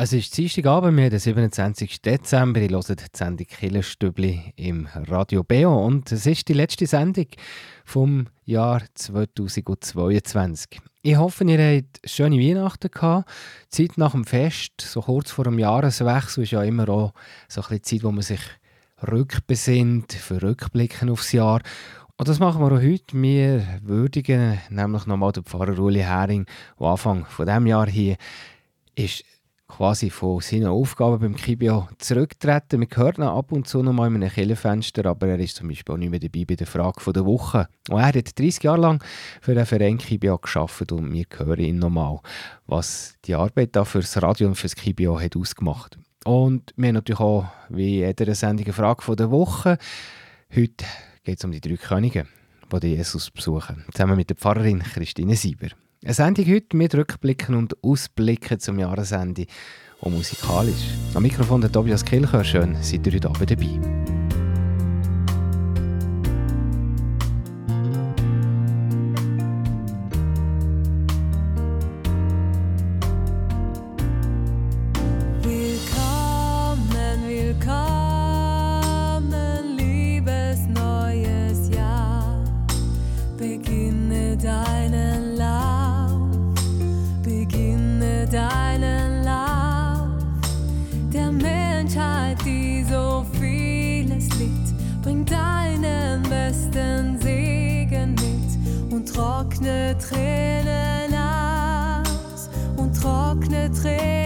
Es ist Dienstagabend, wir haben den 27. Dezember. Ich höre die Sendung Killerstübli im Radio Beo und es ist die letzte Sendung vom Jahr 2022. Ich hoffe, ihr habt schöne Weihnachten gehabt. Zeit nach dem Fest, so kurz vor dem Jahreswechsel, ist ja immer auch so ein Zeit, wo man sich rückbesinnt, für Rückblicken aufs Jahr. Und das machen wir auch heute. Wir würdigen nämlich nochmal den Pfarrer Uli Hering, der Anfang von diesem Jahr hier ist quasi von seinen Aufgaben beim Kibio zurücktreten. Wir hören ihn ab und zu noch mal in einem Kellerfenster, aber er ist zum Beispiel auch nicht mehr dabei bei der Frage der Woche. Und er hat 30 Jahre lang für den Verein Kibio geschafft und wir hören ihn nochmal, was die Arbeit da für das Radio und für das Kibio hat ausgemacht. Und wir haben natürlich auch, wie jeder Sendung, eine Frage der Woche. Heute geht es um die drei Könige, die Jesus besuchen, zusammen mit der Pfarrerin Christine Sieber. Eine Sendung heute mit Rückblicken und Ausblicken zum Jahresende und musikalisch. Am Mikrofon der Tobias Kilcher. Schön, seid ihr heute Abend dabei. Tränen aus und trockne Tränen.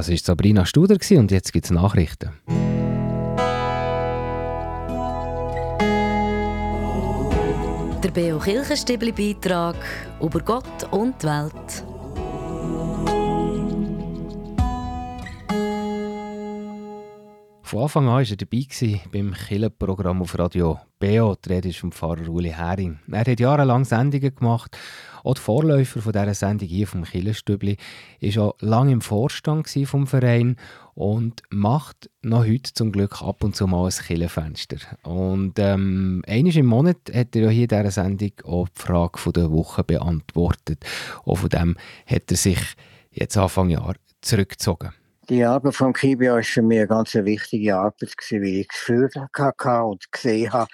Das war Sabrina Studer und jetzt gibt es Nachrichten. Der Beo Kirchenstibli-Beitrag über Gott und die Welt. Von Anfang an war er dabei beim Killenprogramm auf Radio BO. Die Rede ist vom Pfarrer Uli Hering. Er hat jahrelang Sendungen gemacht. Auch der Vorläufer von dieser Sendung hier vom Killenstübli war schon lange im Vorstand vom Verein und macht noch heute zum Glück ab und zu mal ein Killenfenster. Und ähm, einmal im Monat hat er ja hier in dieser Sendung auch die Frage der Woche beantwortet. Und von dem hat er sich jetzt Anfang Jahr zurückgezogen. Die Arbeit vom Kibia war für mich eine ganz wichtige Arbeit, weil ich das Gefühl hatte und gesehen habe,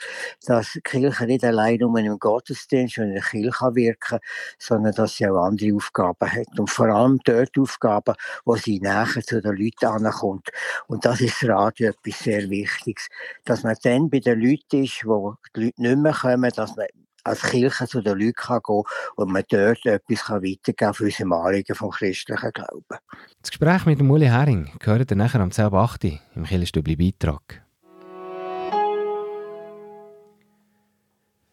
dass die Kirche nicht allein nur im Gottesdienst und in der Kirche wirken kann, sondern dass sie auch andere Aufgaben hat. Und vor allem dort Aufgaben, wo sie näher zu den Leuten ankommt. Und das ist das Radio etwas sehr Wichtiges. Dass man dann bei den Leuten ist, wo die Leute nicht mehr kommen, dass man als Kirche zu den Leuten kann gehen und man dort etwas weitergeben kann für unsere Anliegen vom christlichen Glauben. Das Gespräch mit dem Uli Hering gehört ihr nachher am 10.8. im Kirchenstübli Beitrag.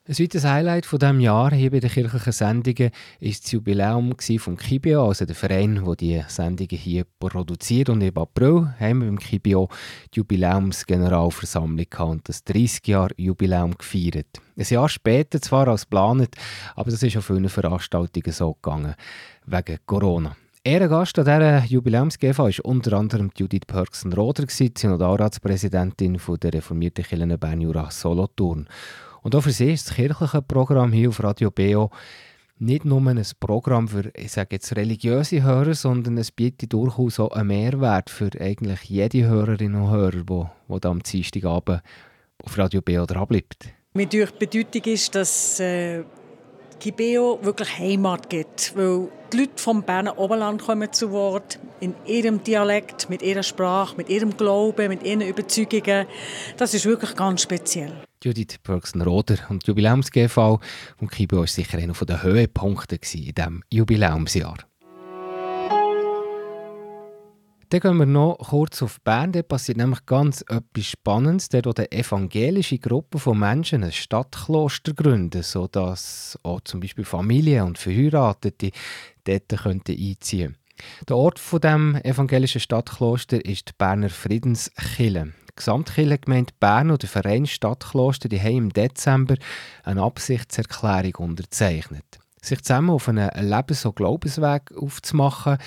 Ein weiteres Highlight von diesem Jahr hier bei den kirchlichen Sendungen ist das Jubiläum vom Kibio, also der Verein, der die Sendungen hier produziert. Und im April haben wir beim Kibio die Jubiläumsgeneralversammlung und das 30-Jahr-Jubiläum gefeiert. Ein Jahr später zwar als geplant, aber das ist auf vielen Veranstaltungen so gegangen, wegen Corona. Ehrengast an dieser Jubiläums-GV war unter anderem Judith Pörksen-Roder, Synodalratspräsidentin der reformierten Kirche Bern-Jura Solothurn. Und auch für sie ist das kirchliche Programm hier auf Radio BO nicht nur ein Programm für, ich sage jetzt, religiöse Hörer, sondern es bietet durchaus auch einen Mehrwert für eigentlich jede Hörerin und Hörer, die, die da am Dienstagabend auf Radio BO dranbleibt. Mir die Bedeutung ist, dass äh, Kibeo wirklich Heimat gibt, weil die Leute vom Berner Oberland kommen zu Wort, in ihrem Dialekt, mit ihrer Sprache, mit ihrem Glauben, mit ihren Überzeugungen. Das ist wirklich ganz speziell. Judith Bergsen-Roder und die Jubiläums-GV von Kibo war sicher einer der Höhepunkte in diesem Jubiläumsjahr. Dann gehen wir noch kurz auf Bern. Da passiert nämlich ganz etwas Spannendes. Dort, wo eine evangelische Gruppe von Menschen ein Stadtkloster gründen, sodass auch zum Beispiel Familien und Verheiratete dort könnten einziehen Der Ort von dem evangelischen Stadtkloster ist die Berner Friedenskille. Die Gesamtkirchengemeinde Bern und der Verein Stadtkloster die haben im Dezember eine Absichtserklärung unterzeichnet. Sich zusammen auf einen Lebens- und Glaubensweg aufzumachen,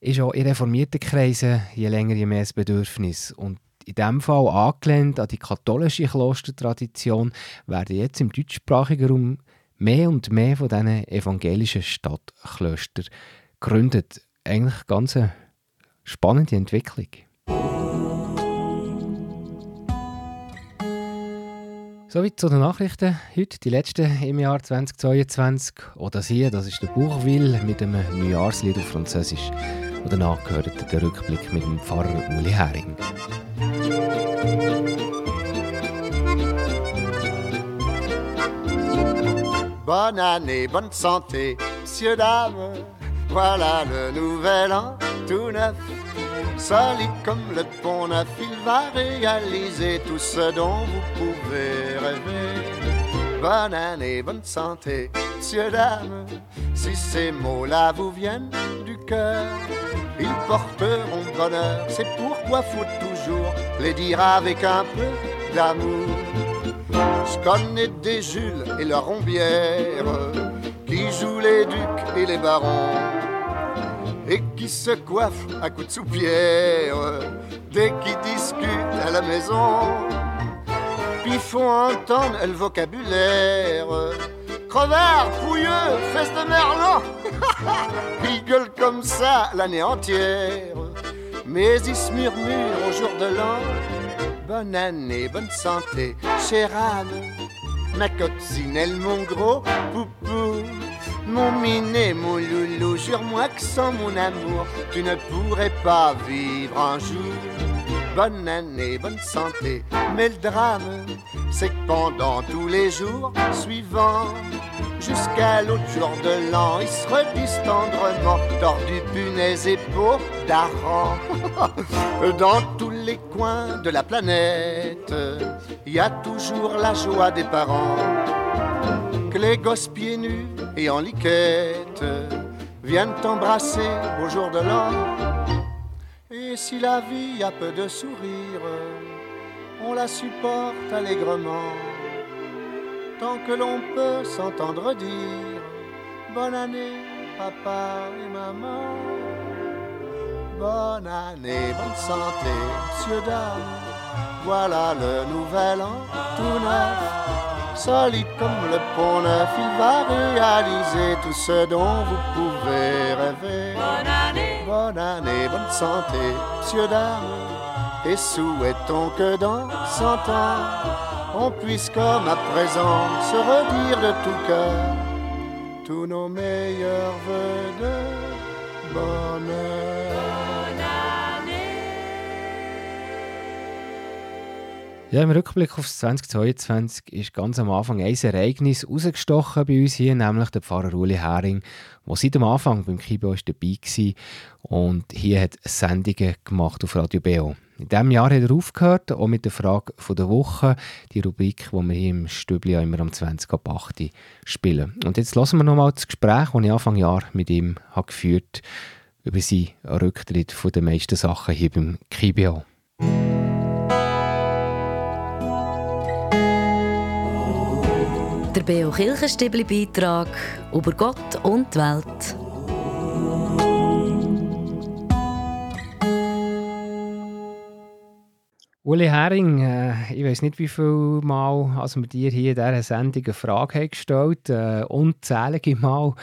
ist auch in reformierten Kreisen je länger je mehr ein Bedürfnis. Und in diesem Fall angelehnt an die katholische Klostertradition werden jetzt im deutschsprachigen Raum mehr und mehr von diesen evangelischen Stadtklöstern gegründet. Eigentlich ganz eine spannende Entwicklung. Soweit zu den Nachrichten. Heute die letzten im Jahr 2022. Oder das hier, das ist der Buchwil mit einem Neujahrslied auf Französisch. Der Rückblick mit dem Pfarrer. Bonne année, bonne santé, messieurs, dames. Voilà le nouvel an tout neuf. Solide comme le pont neuf, il va réaliser tout ce dont vous pouvez rêver. Bonne année, bonne santé, messieurs, dames. Si ces mots-là vous viennent du cœur, ils porteront bonheur. C'est pourquoi faut toujours les dire avec un peu d'amour. Je connais des Jules et leurs rombières qui jouent les ducs et les barons et qui se coiffent à coups de soupière dès qu'ils discutent à la maison. Puis font entendre le vocabulaire. Crevard, fouilleux, fesse de merlan. gueulent comme ça l'année entière. Mais ils se murmurent au jour de l'an. Bonne année, bonne santé, chère Anne. Ma coccinelle, mon gros poupou. Mon minet, mon loulou, jure-moi que sans mon amour, tu ne pourrais pas vivre un jour. Bonne année, bonne santé, mais le drame, c'est que pendant tous les jours suivants, jusqu'à l'autre jour de l'an, ils se redisent tendrement, tordus punaises et peau d'arran. Dans tous les coins de la planète, il y a toujours la joie des parents que les gosses pieds nus et en liquette viennent t'embrasser au jour de l'an. Si la vie a peu de sourire, on la supporte allègrement, tant que l'on peut s'entendre dire Bonne année, papa et maman. Bonne année, bonne santé, monsieur, dame. Voilà le nouvel an tout neuf. Solide comme le pont neuf, il va réaliser tout ce dont vous pouvez rêver. Bonne année, bonne santé, monsieur, dame. Et souhaitons que dans cent ans, on puisse comme à présent se redire de tout cœur tous nos meilleurs voeux de bonheur. Ja, im Rückblick auf 2022 ist ganz am Anfang ein Ereignis rausgestochen bei uns hier, nämlich der Pfarrer Uli Hering, der seit dem Anfang beim Kibo dabei war und hier hat Sendungen gemacht auf Radio BO. In diesem Jahr hat er aufgehört, auch mit der Frage der Woche, die Rubrik, die wir hier im Stübli immer am 20 ab 8 spielen. Und jetzt hören wir nochmal das Gespräch, das ich Anfang Jahr mit ihm habe geführt über seinen Rücktritt von den meisten Sachen hier beim KIBO. Der Beo Kirchenstibli Beitrag über Gott und die Welt. Uli Hering, äh, ich weiß nicht, wie viel Mal als wir dir hier in dieser Sendung eine Frage haben gestellt äh, unzählige Mal.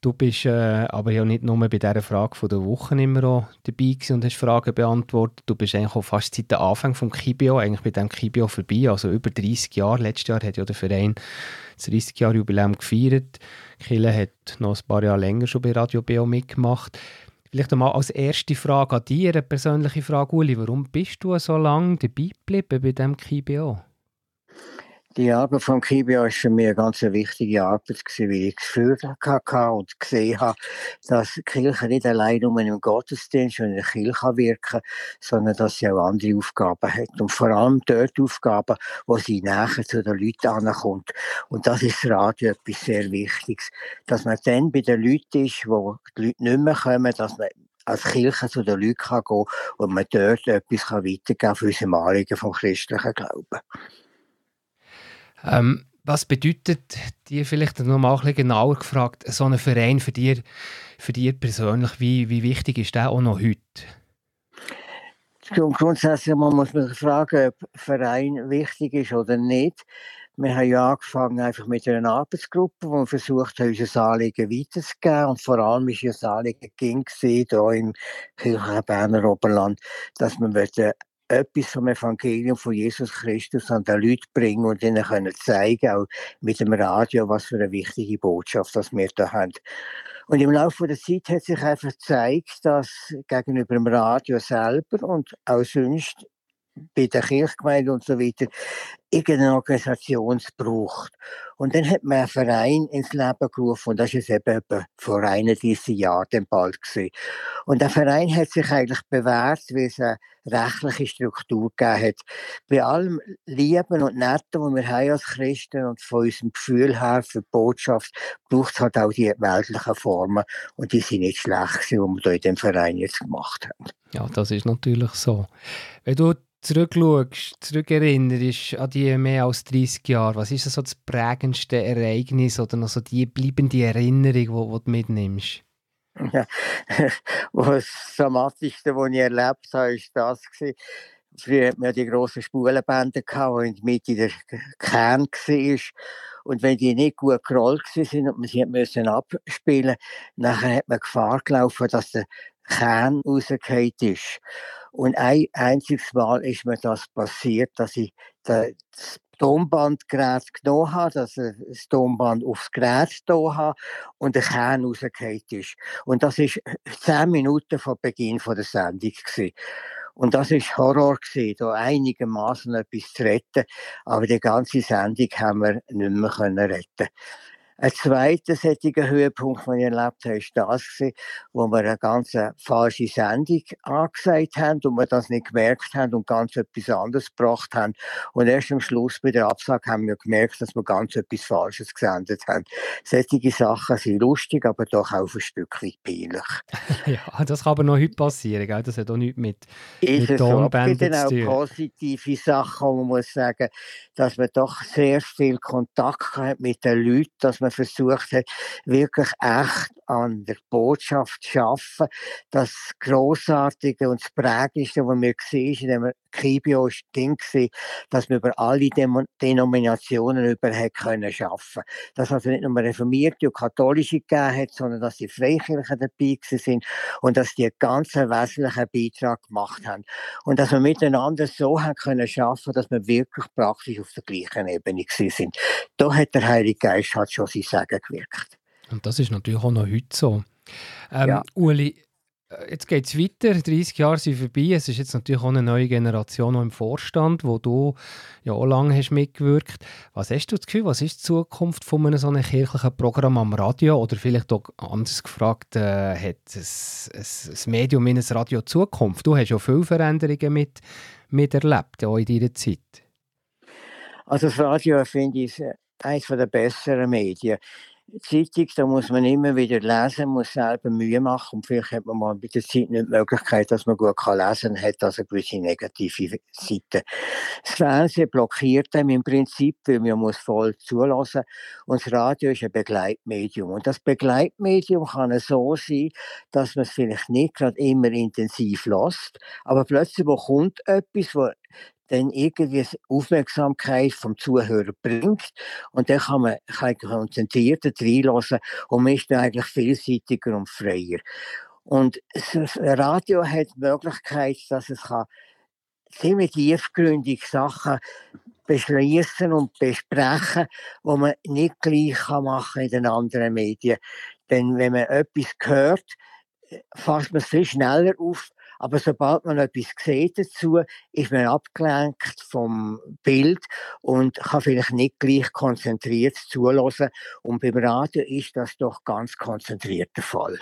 Du bist äh, aber ja nicht nur bei dieser Frage von der Woche immer auch dabei und hast Fragen beantwortet. Du bist eigentlich auch fast seit dem Anfang des Kibio, eigentlich mit dem Kibio vorbei, also über 30 Jahre. Letztes Jahr hat ja der Verein das 30 Jahre Jubiläum gefeiert. Kille hat noch ein paar Jahre länger schon bei Radio BO mitgemacht. Vielleicht einmal als erste Frage an dich, eine persönliche Frage, Uli. Warum bist du so lange dabei geblieben bei diesem KBO? Die Arbeit vom KBO war für mich eine ganz wichtige Arbeit, weil ich gefühlt hatte und gesehen habe, dass die Kirche nicht allein nur im Gottesdienst und in der Kirche wirken kann, sondern dass sie auch andere Aufgaben hat. Und vor allem dort Aufgaben, wo sie näher zu den Leuten ankommt. Und das ist das Radio etwas sehr Wichtiges. Dass man dann bei den Leuten ist, wo die Leute nicht mehr kommen, dass man als Kirche zu den Leuten kann gehen und man dort etwas weitergeben kann für unsere Anliegen vom christlichen Glauben. Ähm, was bedeutet dir vielleicht noch mal ein bisschen genauer gefragt, so ein Verein für dich, für dich persönlich, wie, wie wichtig ist der auch noch heute? Grundsätzlich muss man sich fragen, ob ein Verein wichtig ist oder nicht. Wir haben ja angefangen einfach mit einer Arbeitsgruppe, wir versucht haben, unser Anliegen weiterzugeben. Und vor allem ist unser Anliegen ging hier im Kirchen Berner Oberland, dass wir etwas vom Evangelium von Jesus Christus an die Leute bringen und ihnen können zeigen, auch mit dem Radio, was für eine wichtige Botschaft das wir da haben. Und im Laufe der Zeit hat sich einfach gezeigt, dass gegenüber dem Radio selber und auch sonst bei der Kirchgemeinde und so weiter irgendeine Organisation braucht. Und dann hat man einen Verein ins Leben gerufen und das ist eben vor 31 Jahren bald gewesen. Und der Verein hat sich eigentlich bewährt, weil es eine rechtliche Struktur gegeben hat. Bei allem Lieben und Netten, was wir haben als Christen und von unserem Gefühl her für die Botschaft, braucht es halt auch die weltlichen Formen und die sind nicht schlecht, die wir hier in dem Verein jetzt gemacht haben. Ja, das ist natürlich so. Wenn du zurückschaust, zurückerinnerst an die mehr als 30 Jahre, was ist so das prägendste Ereignis oder noch so die bleibende Erinnerung, die, du mitnimmst? Ja, das Dramatischste, was ich erlebt habe, war das. Gewesen. Früher hatten wir die grossen Spulenbänder, die in der Mitte der Kern war. Und wenn die nicht gut gerollt waren und man sie müssen abspielen musste, hat man Gefahr gelaufen, dass der Kern rausgefallen ist. Und ein einziges Mal ist mir das passiert, dass ich das Tonbandgerät genommen habe, dass das Tonband aufs Gerät da habe und der Kern rausgefallen ist. Und das war zehn Minuten vor Beginn der Sendung. Gewesen. Und das war Horror, gewesen, da einigermaßen etwas zu retten. Aber die ganze Sendung haben wir nicht mehr retten Ein zweiter solcher Höhepunkt, den ich erlebt habe, war das, wo wir eine ganz falsche Sendung angesagt haben und wir das nicht gemerkt haben und ganz etwas anderes gebracht haben. Und erst am Schluss bei der Absage haben wir gemerkt, dass wir ganz etwas Falsches gesendet haben. Solche Sachen sind lustig, aber doch auch ein Stück weit peinlich. ja, das kann aber noch heute passieren, gell? das hat auch nichts mit, Ist mit Tonbändern zu tun. auch positive Sachen, man muss sagen, dass man doch sehr viel Kontakt hat mit den Leuten, dass man man versucht hat, wirklich echt an der Botschaft zu arbeiten. Das Grossartige und das Prägendste, was wir gesehen haben, in dem Kibio war Ding, dass wir über alle Dem Denominationen über können schaffen. Dass also nicht nur Reformierte und Katholische gegeben hat, sondern dass die Freikirchen dabei sind und dass die einen ganz wesentlichen Beitrag gemacht haben. Und dass wir miteinander so haben können schaffen, dass wir wirklich praktisch auf der gleichen Ebene sind. Da hat der Heilige Geist halt schon sein Sagen gewirkt. Und das ist natürlich auch noch heute so. Ähm, ja. Uli, äh, jetzt geht es weiter, 30 Jahre sind vorbei. Es ist jetzt natürlich auch eine neue Generation im Vorstand, wo du ja auch lange hast mitgewirkt. Was hast du das Gefühl, was ist die Zukunft von einem so einem kirchlichen Programm am Radio? Oder vielleicht auch anders gefragt, äh, hat ein Medium in ein Radio Zukunft? Du hast ja viele Veränderungen mit, miterlebt, auch in deiner Zeit. Also das Radio finde ich eines der besseren Medien. Zeitung, da muss man immer wieder lesen, muss selber Mühe machen und vielleicht hat man mal bei der Zeit nicht die Möglichkeit, dass man gut kann lesen kann, hat also gewisse negative Seiten. Das Fernsehen blockiert einem im Prinzip, weil man muss voll zulassen und das Radio ist ein Begleitmedium und das Begleitmedium kann so sein, dass man es vielleicht nicht gerade immer intensiv lässt, aber plötzlich kommt etwas, wo dann irgendwie Aufmerksamkeit vom Zuhörer bringt und dann kann man kann konzentrierter reinlassen und man ist dann eigentlich vielseitiger und freier. Und das Radio hat die Möglichkeit, dass es kann ziemlich tiefgründig Sachen beschließen und besprechen, wo man nicht gleich machen kann in den anderen Medien. Denn wenn man etwas hört, fasst man es viel schneller auf, aber sobald man etwas sieht dazu, ist man abgelenkt vom Bild und kann vielleicht nicht gleich konzentriert zulassen. Und beim Radio ist das doch ganz konzentriert der Fall.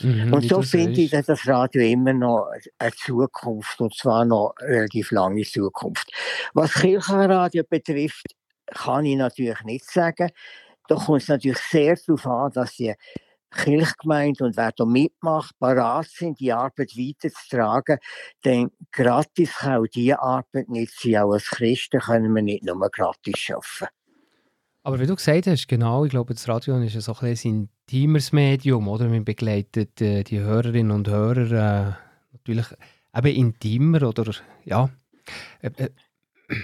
Mhm, und so finde ich, dass das Radio immer noch eine Zukunft, und zwar noch eine relativ lange Zukunft. Was Kirchenradio betrifft, kann ich natürlich nicht sagen. Da kommt es natürlich sehr darauf an, dass die Kirchgemeinde und wer da mitmacht, parat sind, die Arbeit weiterzutragen, denn gratis kann auch diese Arbeit nicht sein. Auch als Christen können wir nicht nur gratis arbeiten. Aber wie du gesagt hast, genau, ich glaube, das Radio ist so ein, ein intimeres Medium, oder? Man begleitet äh, die Hörerinnen und Hörer äh, natürlich eben intimer, oder ja, äh, äh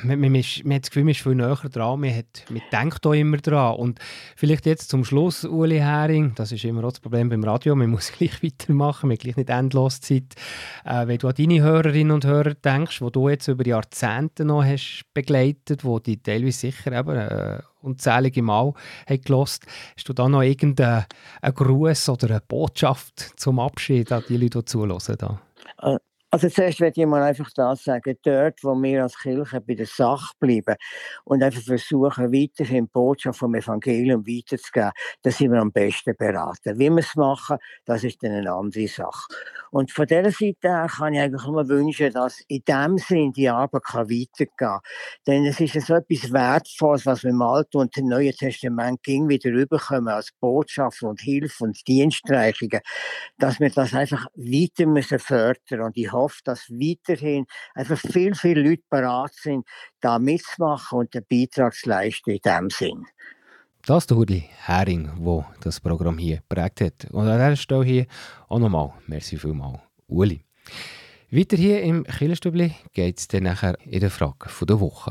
man, man, ist, man hat das Gefühl, man ist viel näher dran, man, hat, man denkt auch immer dran. Und vielleicht jetzt zum Schluss, Uli Hering, das ist immer auch das Problem beim Radio, man muss gleich weitermachen, man hat gleich nicht endlos Zeit. Äh, wenn du an deine Hörerinnen und Hörer denkst, die du jetzt über Jahrzehnte noch hast begleitet, die teilweise sicher eben äh, unzählige Mal haben hast du da noch irgendeinen Gruß oder eine Botschaft zum Abschied an die Leute, die zuhören? Da? Also zuerst möchte ich mal einfach das sagen, dort, wo wir als Kirche bei der Sache bleiben und einfach versuchen, weiterhin die Botschaft vom Evangelium weiterzugeben, da sind wir am besten beraten. Wie wir es machen, das ist dann eine andere Sache. Und von dieser Seite her kann ich eigentlich nur wünschen, dass in dem Sinn die Arbeit kann weitergehen kann. Denn es ist so etwas Wertvolles, was wir im Alten und im Neuen Testament ging wieder rüberkommen als Botschaft und Hilfe und Dienstreichungen, dass wir das einfach weiter müssen fördern. Und ich hoffe, dass weiterhin einfach viel, viele Leute bereit sind, da mitzumachen und den Beitrag zu leisten in diesem Sinn. Das ist der Hudli Hering, der das Programm hier geprägt hat. Und an dieser Stelle hier auch nochmal, merci vielmals, Uli. Weiter hier im Killerstübli geht es dann nachher in der Frage der Woche.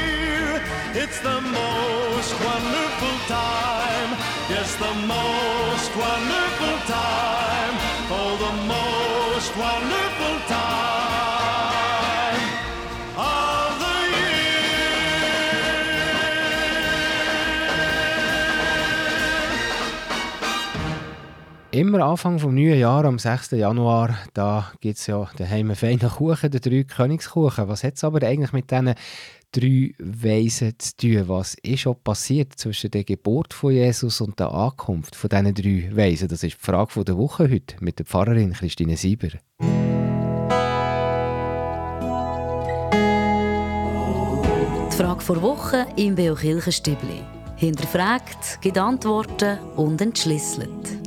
It's the most wonderful time. Yes, the most wonderful time. Oh, the most wonderful time of the year. Immer Anfang vom neuen Jahr, am 6. Januar, da gibt es ja daheim einen feinen Kuchen, den drei Königskuchen. Was hat es aber eigentlich mit diesen drei Weisen zu tun? Was ist schon passiert zwischen der Geburt von Jesus und der Ankunft von diesen drei Weisen? Das ist die Frage der Woche heute mit der Pfarrerin Christine Sieber. Die Frage vor Woche im Beo Kirchenstübli. Hinterfragt, gibt Antworten und entschlüsselt.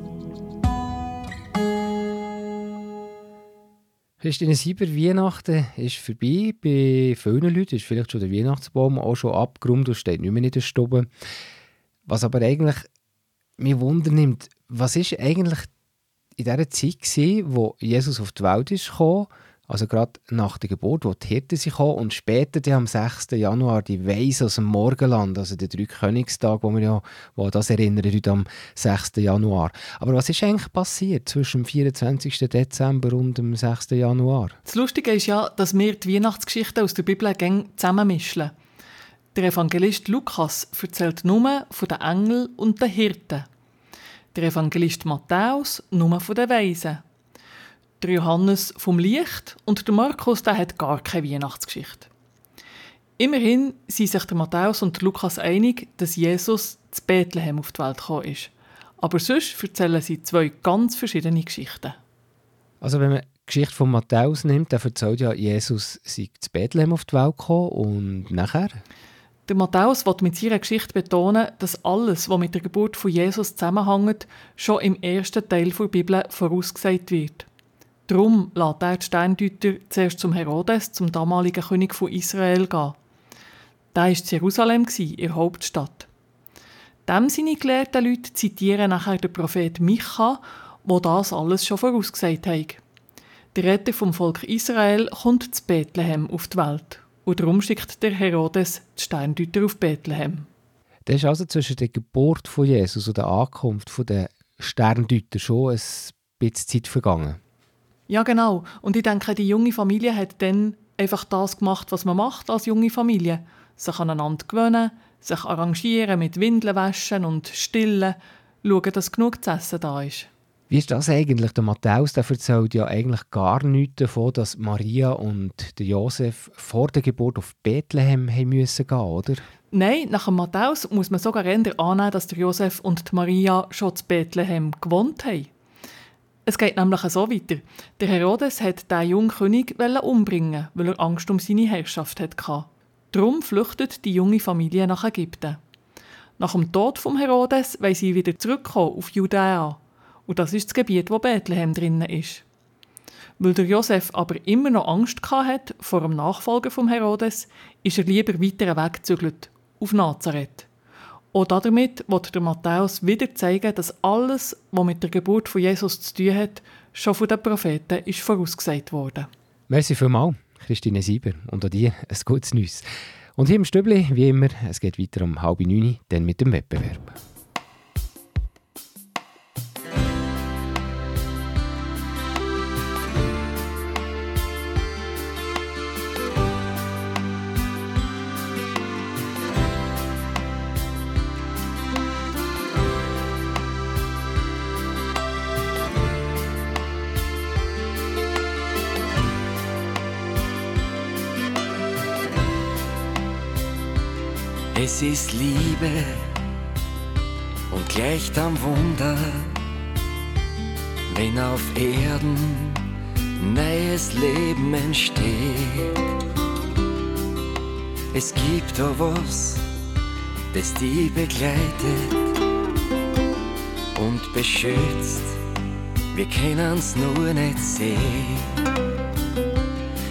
Christine Sieber, Weihnachten ist vorbei. Bei vielen Leuten ist vielleicht schon der Weihnachtsbaum auch schon abgeräumt und steht nicht mehr in der Stube. Was aber eigentlich mich wundernimmt, was ist eigentlich in dieser Zeit gewesen, wo Jesus auf die Welt ist gekommen, also gerade nach der Geburt, wo die Hirten sind gekommen und später dann am 6. Januar die Weise aus dem Morgenland, also der Dreikönigstag, wo wir ja wo das erinnern heute am 6. Januar. Aber was ist eigentlich passiert zwischen dem 24. Dezember und dem 6. Januar? Das Lustige ist ja, dass wir die Weihnachtsgeschichten aus der Bibel zusammenmischen. Der Evangelist Lukas erzählt nur von den Engeln und den Hirten. Der Evangelist Matthäus nur von den Weisen. Der Johannes vom Licht und der Markus der hat gar keine Weihnachtsgeschichte. Immerhin sind sich der Matthäus und der Lukas einig, dass Jesus zu Bethlehem auf die Welt gekommen ist. Aber sonst erzählen sie zwei ganz verschiedene Geschichten. Also wenn man die Geschichte von Matthäus nimmt, dann erzählt ja, Jesus sei zu Bethlehem auf die Welt gekommen und nachher? Der Matthäus will mit seiner Geschichte betonen, dass alles, was mit der Geburt von Jesus zusammenhängt, schon im ersten Teil der Bibel vorausgesagt wird. Darum lässt er die Sterndeuter zuerst zum Herodes, zum damaligen König von Israel, gehen. Der war Jerusalem, ihre Hauptstadt. Dem seine gelehrten Leute zitieren nachher den Prophet Micha, wo das alles schon vorausgesagt hat. Der Retter vom Volk Israel kommt zu Bethlehem auf die Welt. Und darum schickt der Herodes die Sterndeuter auf Bethlehem. Das ist also zwischen der Geburt von Jesus und der Ankunft der Sterndeuter schon ein bisschen Zeit vergangen. Ja, genau. Und ich denke, die junge Familie hat dann einfach das gemacht, was man macht als junge Familie. Sich aneinander gewöhnen, sich arrangieren mit Windeln waschen und stillen, schauen, dass genug zu essen da ist. Wie ist das eigentlich? Der Matthäus der erzählt ja eigentlich gar nichts davon, dass Maria und der Josef vor der Geburt auf Bethlehem haben müssen gehen, oder? Nein, nach dem Matthäus muss man sogar eher annehmen, dass der Josef und die Maria schon zu Bethlehem gewohnt haben. Es geht nämlich so weiter. Der Herodes hat den jungen König umbringen, weil er Angst um seine Herrschaft hatte. Darum flüchtet die junge Familie nach Ägypten. Nach dem Tod vom Herodes wollen sie wieder zurückkommen auf Judäa. Und das ist das Gebiet, wo Bethlehem drinnen ist. Weil der Josef aber immer noch Angst hatte vor dem Nachfolger von Herodes, ist er lieber weiter weggezügelt, auf Nazareth. Und damit wird der Matthäus wieder zeigen, dass alles, was mit der Geburt von Jesus zu tun hat, schon von den Propheten ist vorausgesagt wurde. Merci vielmals, Christine Sieber. Und an dir ein gutes Neues. Und hier im Stübli, wie immer, es geht weiter um halb neun, dann mit dem Wettbewerb. Es ist Liebe und gleicht am Wunder, wenn auf Erden neues Leben entsteht. Es gibt da was, das die begleitet und beschützt. Wir können's nur nicht sehen.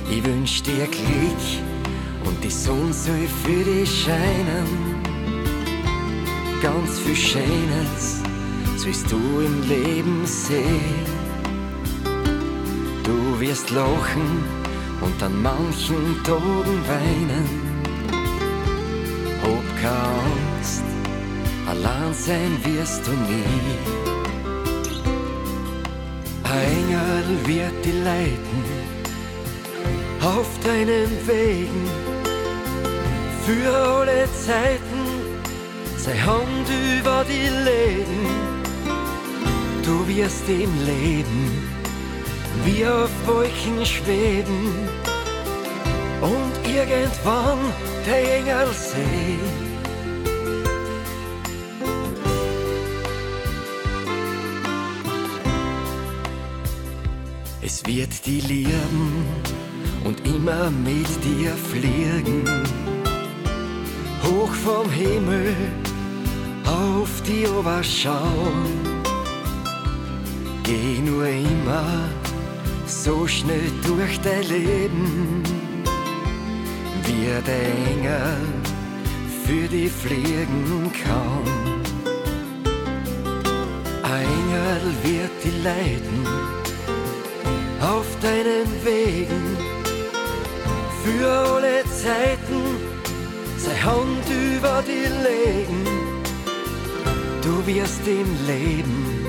Ich wünsch dir Glück und die Sonne soll für dich scheinen. Ganz viel Schönes sollst du im Leben sehen. Du wirst lachen und an manchen Tagen weinen. Hab keine allein sein wirst du nie. Ein Engel wird dich leiten auf deinen Wegen für alle Zeiten sei Hand über die Leben. Du wirst im Leben wie auf Wolken schweben und irgendwann der Engel sehen. Es wird die lieben und immer mit dir fliegen vom Himmel auf die Oberschau. Geh nur immer so schnell durch dein Leben, wie der Engel für die fliegen kann. Ein Engel wird die leiten auf deinen Wegen für alle Zeiten sei Hand über die legen. Du wirst im Leben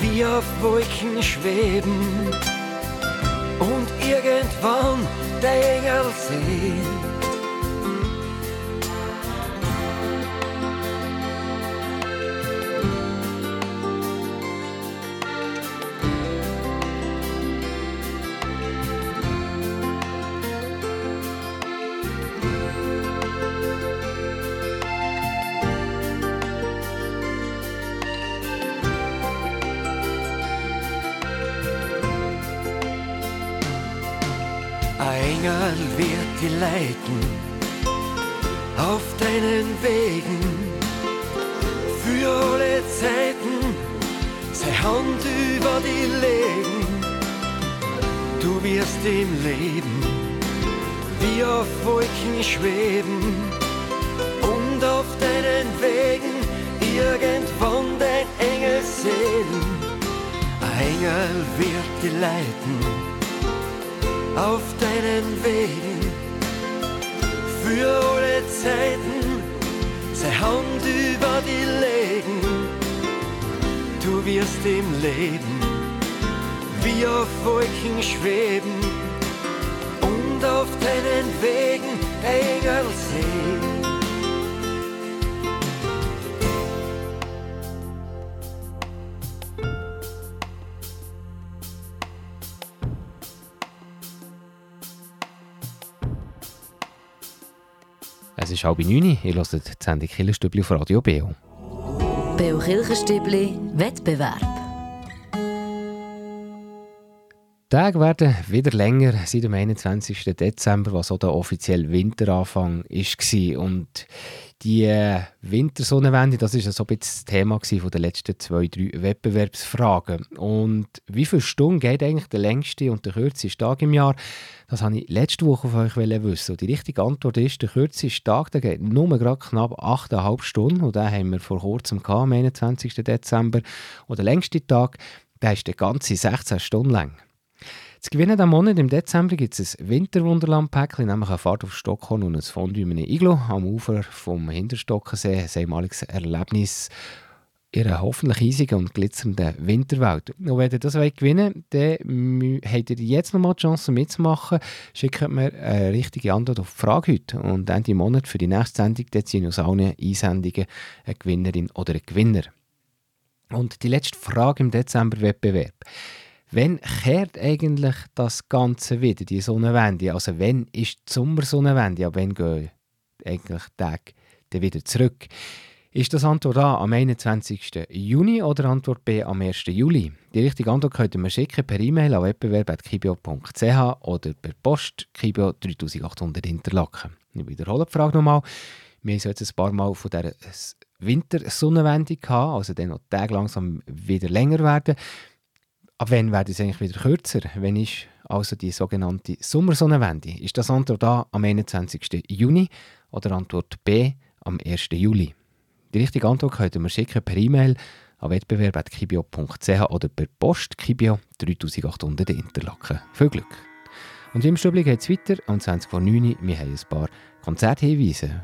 wie auf Wolken schweben und irgendwann der Engel sehen. Leiten auf deinen Wegen für alle Zeiten sei Hand über die legen. Du wirst im Leben wie auf Wolken schweben und auf deinen Wegen irgendwann dein Engel sehen. Ein Engel wird dich leiten auf deinen Wegen für alle Zeiten sei Hand über die legen. Du wirst im Leben wie auf Wolken schweben und auf deinen Wegen ist halb neun, ihr hört die Sendung Killerstübli auf Radio Beo. Beo Kirchenstübli Wettbewerb. Tage werden wieder länger seit dem 21. Dezember, was auch der offizielle Winteranfang war. Und die äh, Wintersonnenwende, das ist so ein das Thema den letzten zwei, drei Wettbewerbsfragen. Und wie viele Stunden geht eigentlich der längste und der kürzeste Tag im Jahr? Das wollte ich letzte Woche von euch wissen. Und die richtige Antwort ist, der kürzeste Tag der geht nur gerade knapp 8,5 Stunden. Und den haben wir vor kurzem gehabt, am 21. Dezember. Und der längste Tag, der ist der ganze 16 Stunden lang. Zu gewinnen diesen Monat im Dezember gibt es ein Winterwunderland-Päckchen, nämlich eine Fahrt auf Stockholm und ein Fondue in einem Iglo am Ufer vom Hinterstockensee. Ein einmaliges Erlebnis einer hoffentlich eisigen und glitzernden Winterwelt. Und wenn ihr das gewinnen wollt, dann habt ihr jetzt noch mal die Chance mitzumachen. Schickt mir eine richtige Antwort auf die Frage heute. Und Ende Monat für die nächste Sendung ziehen aus allen Einsendungen eine Gewinnerin oder einen Gewinner. Und die letzte Frage im Dezember-Wettbewerb. Wann kehrt eigentlich das Ganze wieder, die Sonnenwende? Also wann ist die Sommersonnenwende? Ja, wann gehen eigentlich die Tage wieder zurück? Ist das Antwort A am 21. Juni oder Antwort B am 1. Juli? Die richtige Antwort könnt ihr mir schicken per E-Mail an wettbewerb.kibio.ch oder per Post Kibio 3800 Interlaken. Ich wiederhole die Frage nochmal. Wir haben jetzt ein paar Mal von dieser Wintersonnenwende gehabt, also dann noch die Tage langsam wieder länger werden. Ab wann werden sie eigentlich wieder kürzer? Wenn ist also die sogenannte Sommersonnenwende? Ist das Antwort A am 21. Juni oder Antwort B am 1. Juli? Die richtige Antwort könnt ihr mir schicken per E-Mail an wettbewerb.kibio.ch oder per Post Kibio 3800 Interlaken. Viel Glück! Und im Stübli geht es weiter um 20 vor 9 Uhr. Wir haben ein paar Konzerthinweise.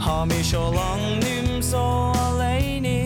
Und ich habe Heimweh nach der Welt.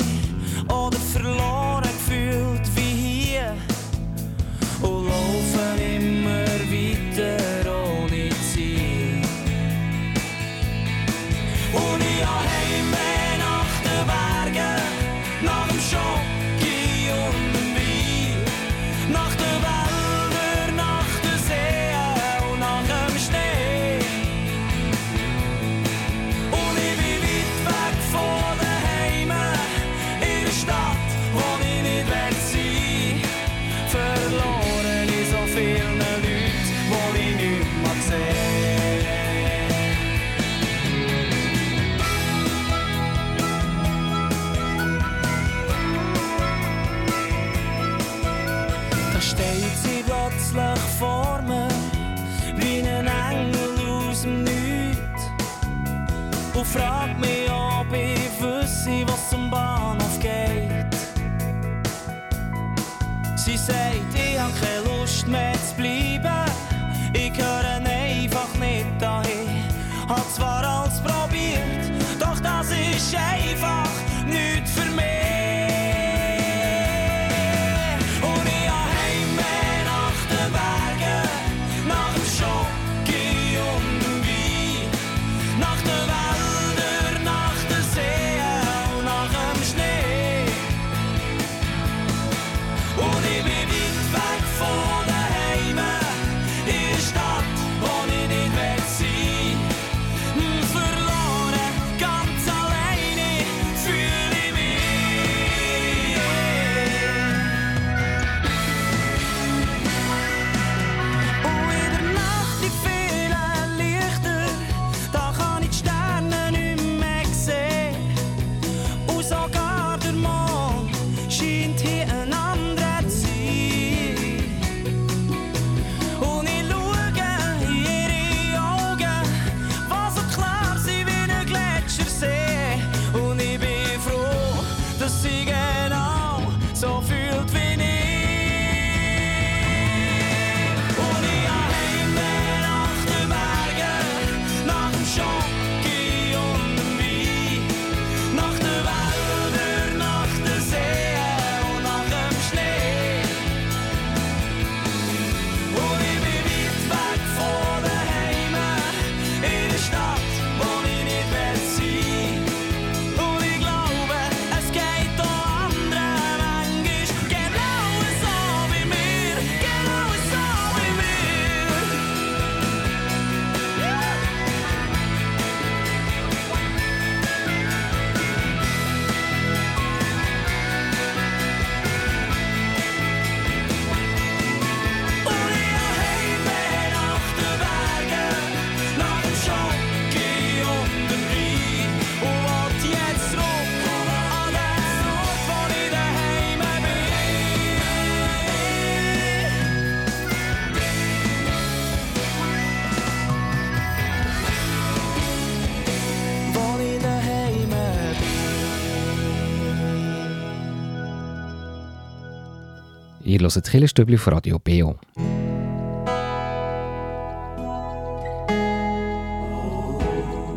Ihr hört das Killerstübli von Radio BO.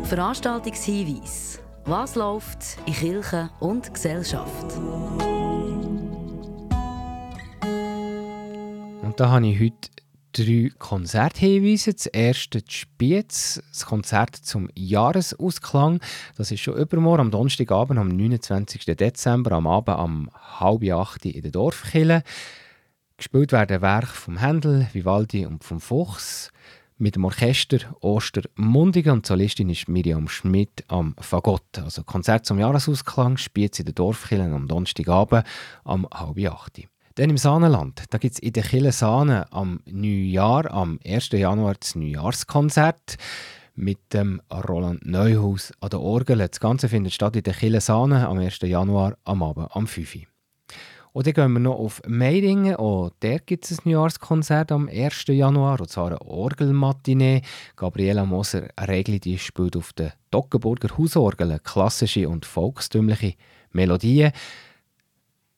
Veranstaltungshinweis. Was läuft in Kirche und Gesellschaft? Und da habe ich heute drei Konzerthinweise. Das erste die Spiez, das Konzert zum Jahresausklang. Das ist schon übermorgen am Donnerstagabend, am 29. Dezember, am Abend um halb acht in der Dorfkille. Gespielt werden Werke vom Händel, Vivaldi und vom Fuchs. Mit dem Orchester Ostermundigen und Solistin ist Miriam Schmidt am Fagott. Also Konzert zum Jahresausklang, Spiez in der Dorfkille am Donnerstagabend am halb acht. Dann im Saanenland, da gibt es in der Kille Sahne am Neujahr, am 1. Januar das Neujahrskonzert mit dem Roland Neuhaus an der Orgel. Das Ganze findet statt in der Kille Sahne am 1. Januar am Abend am 5. Uhr. Und dann gehen wir noch auf Meiringen. Auch dort gibt es ein Neujahrskonzert am 1. Januar, und zwar eine Orgelmatinee. Gabriela Moser Regli die spielt auf der Dockenburger Hausorgel klassische und volkstümliche Melodien.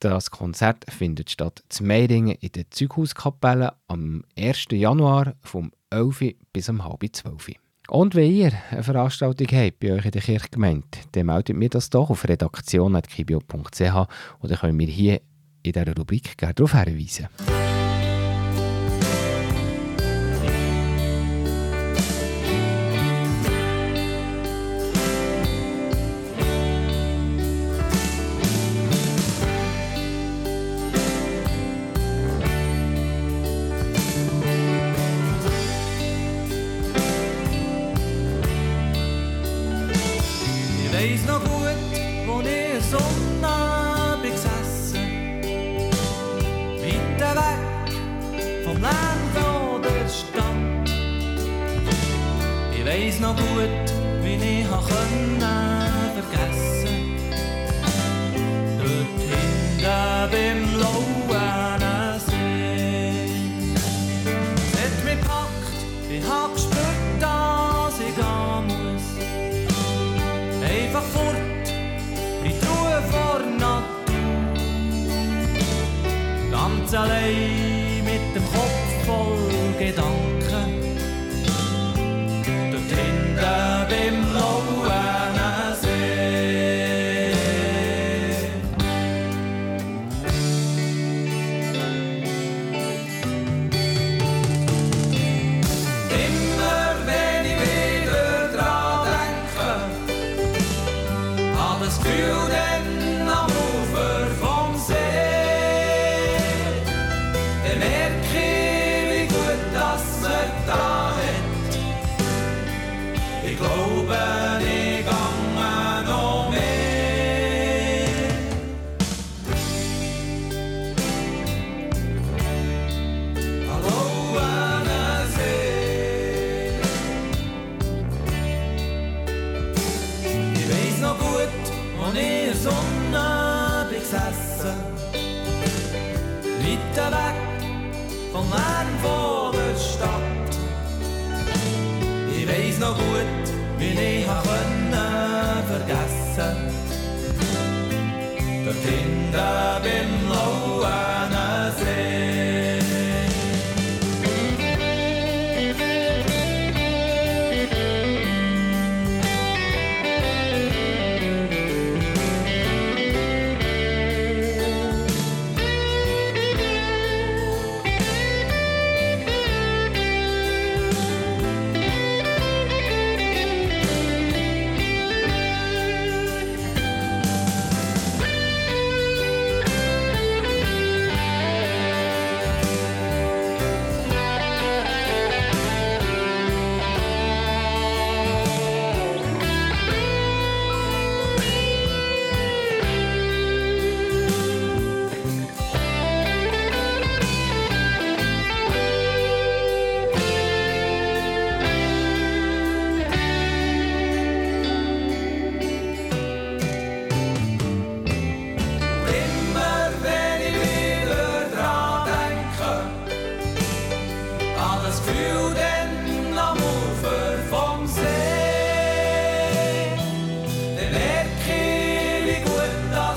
Das Konzert findet statt zu Meiringen in der Zeughauskapelle am 1. Januar vom 11 Uhr bis um halb 12 Uhr. Und wenn ihr eine Veranstaltung habt bei euch in der Kirchgemeinde, dann meldet mir das doch auf redaktion.kibio.ch oder können wir hier in dieser Rubrik gerne darauf hinweisen.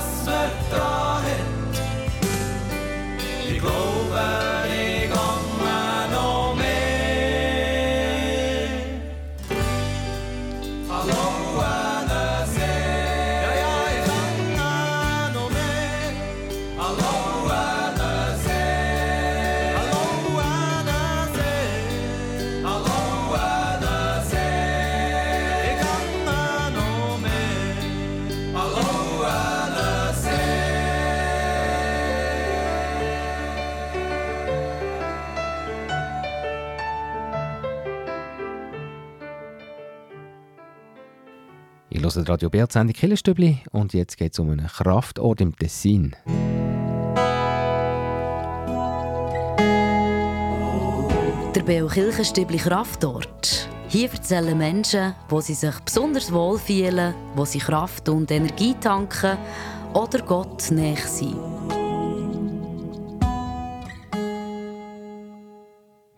Gut Ich höre Radio BR, die Sendung Killerstübli und jetzt geht es um einen Kraftort im Tessin. Der Beo Kirchenstübli Kraftort. Hier erzählen Menschen, wo sie sich besonders wohl fühlen, wo sie Kraft und Energie tanken oder Gott näher sind.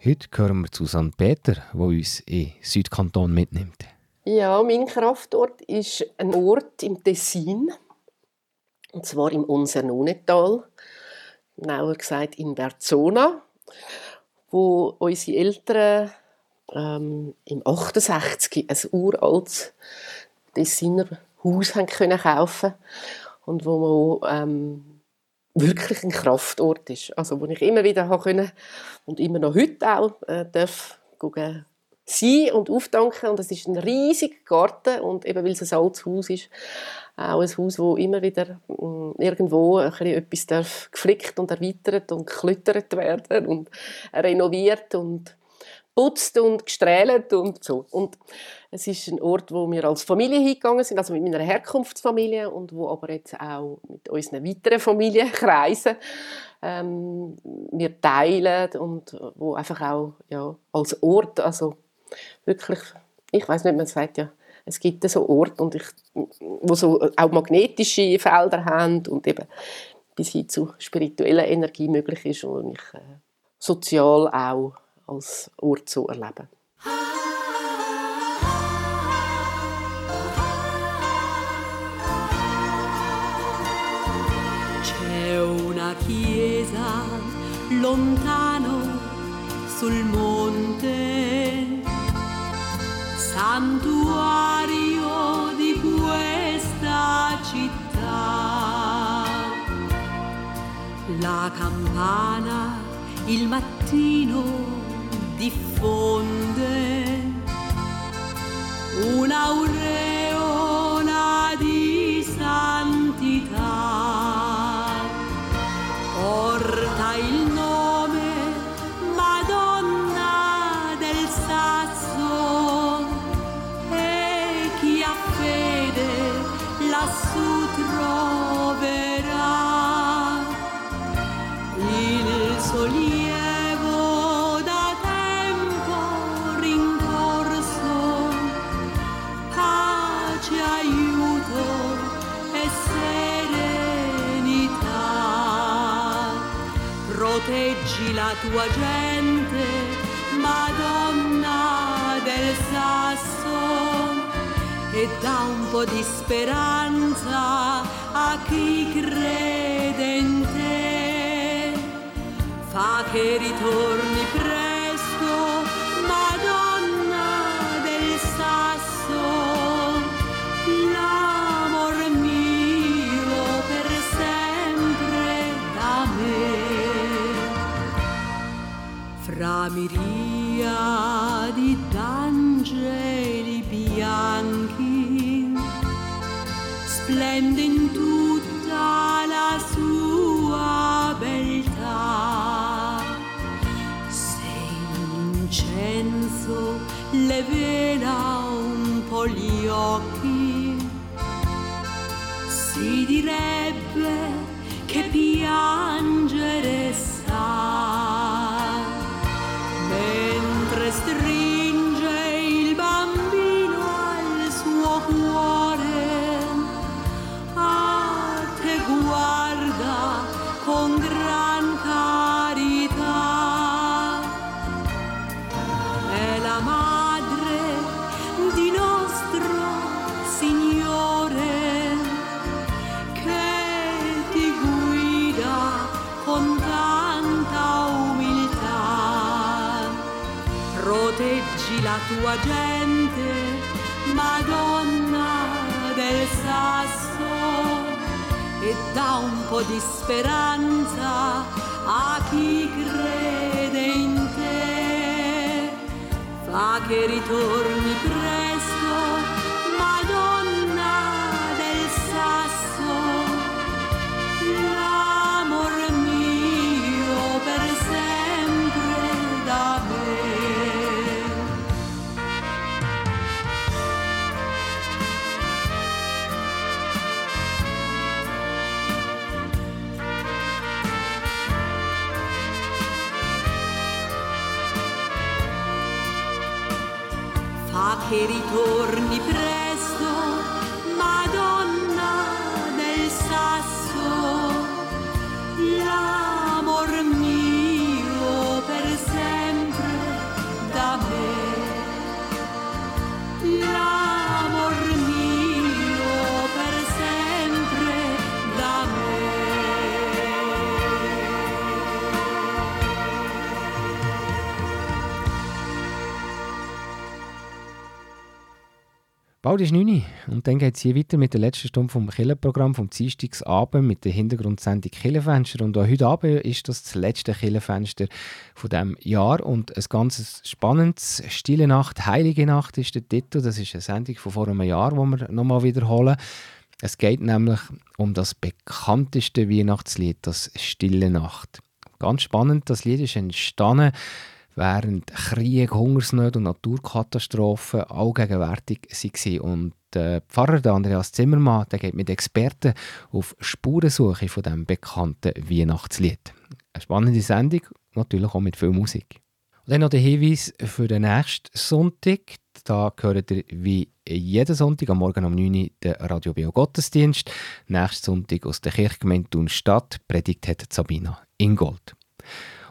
Heute gehören wir zu St. Peter, wo uns in Südkanton mitnimmt. Ja, mein Kraftort ist ein Ort im Tessin. Und zwar im Unsernonetal. Genauer gesagt in Berzona, wo unsere Eltern ähm, im 68 ein uraltes Tessiner Haus haben können kaufen und wo man ähm, wirklich ein Kraftort ist. Also wo ich immer wieder habe können und immer noch heute auch äh, darf gucken, sein und auftanken und es ist ein riesiger Garten und eben weil es ein altes Haus ist, auch ein Haus, wo immer wieder mh, irgendwo ein bisschen etwas darf geflickt und erweitert und geklüttert werden und renoviert und putzt und gestrahlt und so. Und es ist ein Ort, wo wir als Familie hingegangen sind, also mit meiner Herkunftsfamilie und wo aber jetzt auch mit unseren weiteren Familienkreisen ähm, wir teilen und wo einfach auch ja, als Ort, also wirklich, ich weiß nicht, man sagt ja, es gibt so Orte, und ich, wo so auch magnetische Felder haben und eben bis hin zu spiritueller Energie möglich ist und ich äh, sozial auch als Ort so erlebe. C'è una chiesa santuario di questa città. La campana il mattino diffonde un'aureola Proteggi la tua gente, Madonna del Sasso, e dà un po' di speranza a chi crede in te. Fa che ritorni presto, fra miriadi d'angeli bianchi, splende in tutta la sua beltà. Se l'incenso le vela un po' gli occhi, si direbbe Proteggi la tua gente, Madonna del Sasso, e dà un po' di speranza a chi crede in te. Fa che ritorni presto, che ritorni Bald ist 9 Uhr und dann geht es hier weiter mit der letzten Stunde vom Killenprogramm vom Dienstagsabend mit der Hintergrundsendung Killenfenster. Und auch heute Abend ist das das letzte Killenfenster von diesem Jahr und ein ganz spannendes «Stille Nacht, Heilige Nacht» ist der Titel. Das ist eine Sendung von vor einem Jahr, die wir nochmal wiederholen. Es geht nämlich um das bekannteste Weihnachtslied, das «Stille Nacht». Ganz spannend, das Lied ist entstanden während Krieg, Hungersnöte und Naturkatastrophen allgegenwärtig waren. Und der Pfarrer Andreas Zimmermann der geht mit Experten auf Spurensuche von diesem bekannten Weihnachtslied. Eine spannende Sendung, natürlich auch mit viel Musik. Und dann noch der Hinweis für den nächsten Sonntag. Da gehört ihr wie jeden Sonntag am Morgen um 9 Uhr den Radio Bio Gottesdienst. Nächsten Sonntag aus der Kirchgemeinde Thun-Stadt predigt hat Sabina Ingold.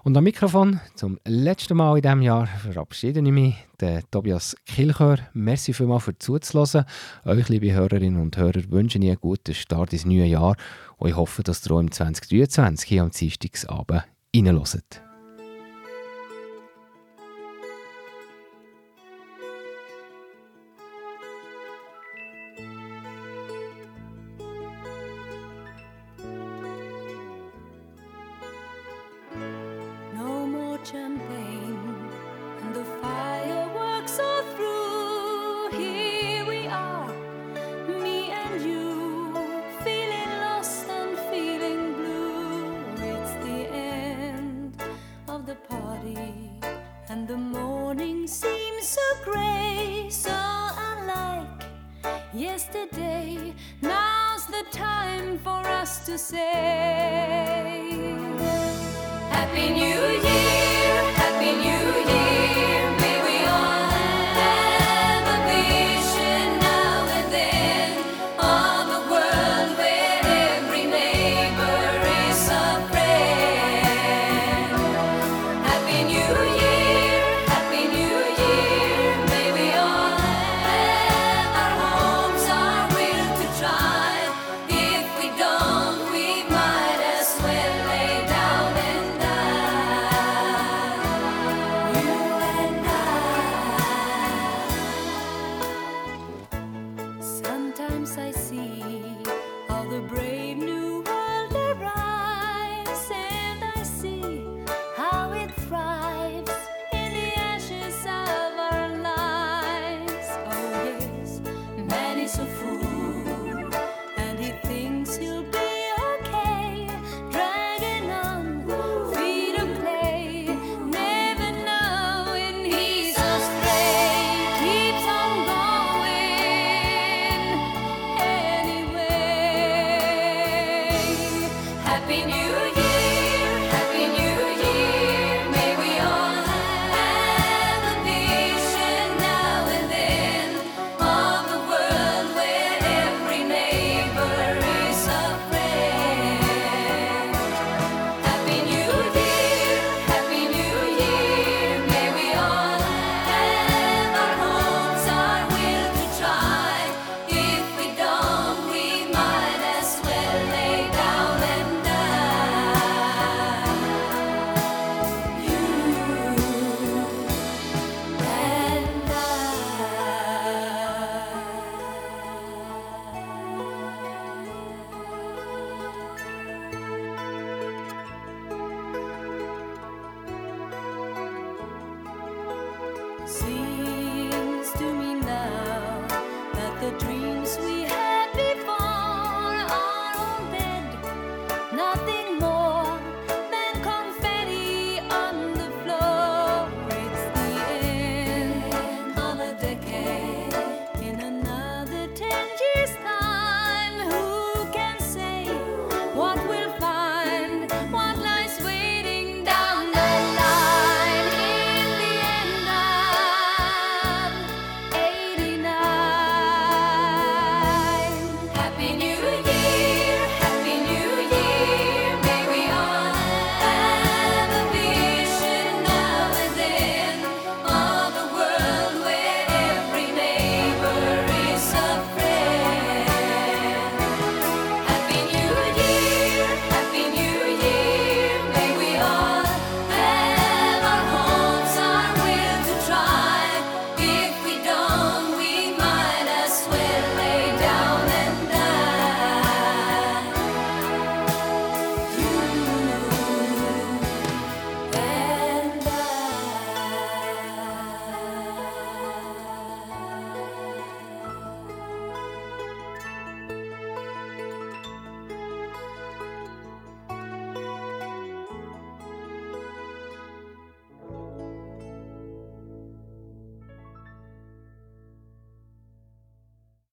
Und am Mikrofon zum letzten Mal in diesem Jahr verabschiede ich mich, den Tobias Kilchör. Merci vielmals für zuzuhören. Euch, liebe Hörerinnen und Hörer, wünsche ich einen guten Start ins neue Jahr und ich hoffe, dass ihr auch im 2023 hier am Dienstagsabend reinhören.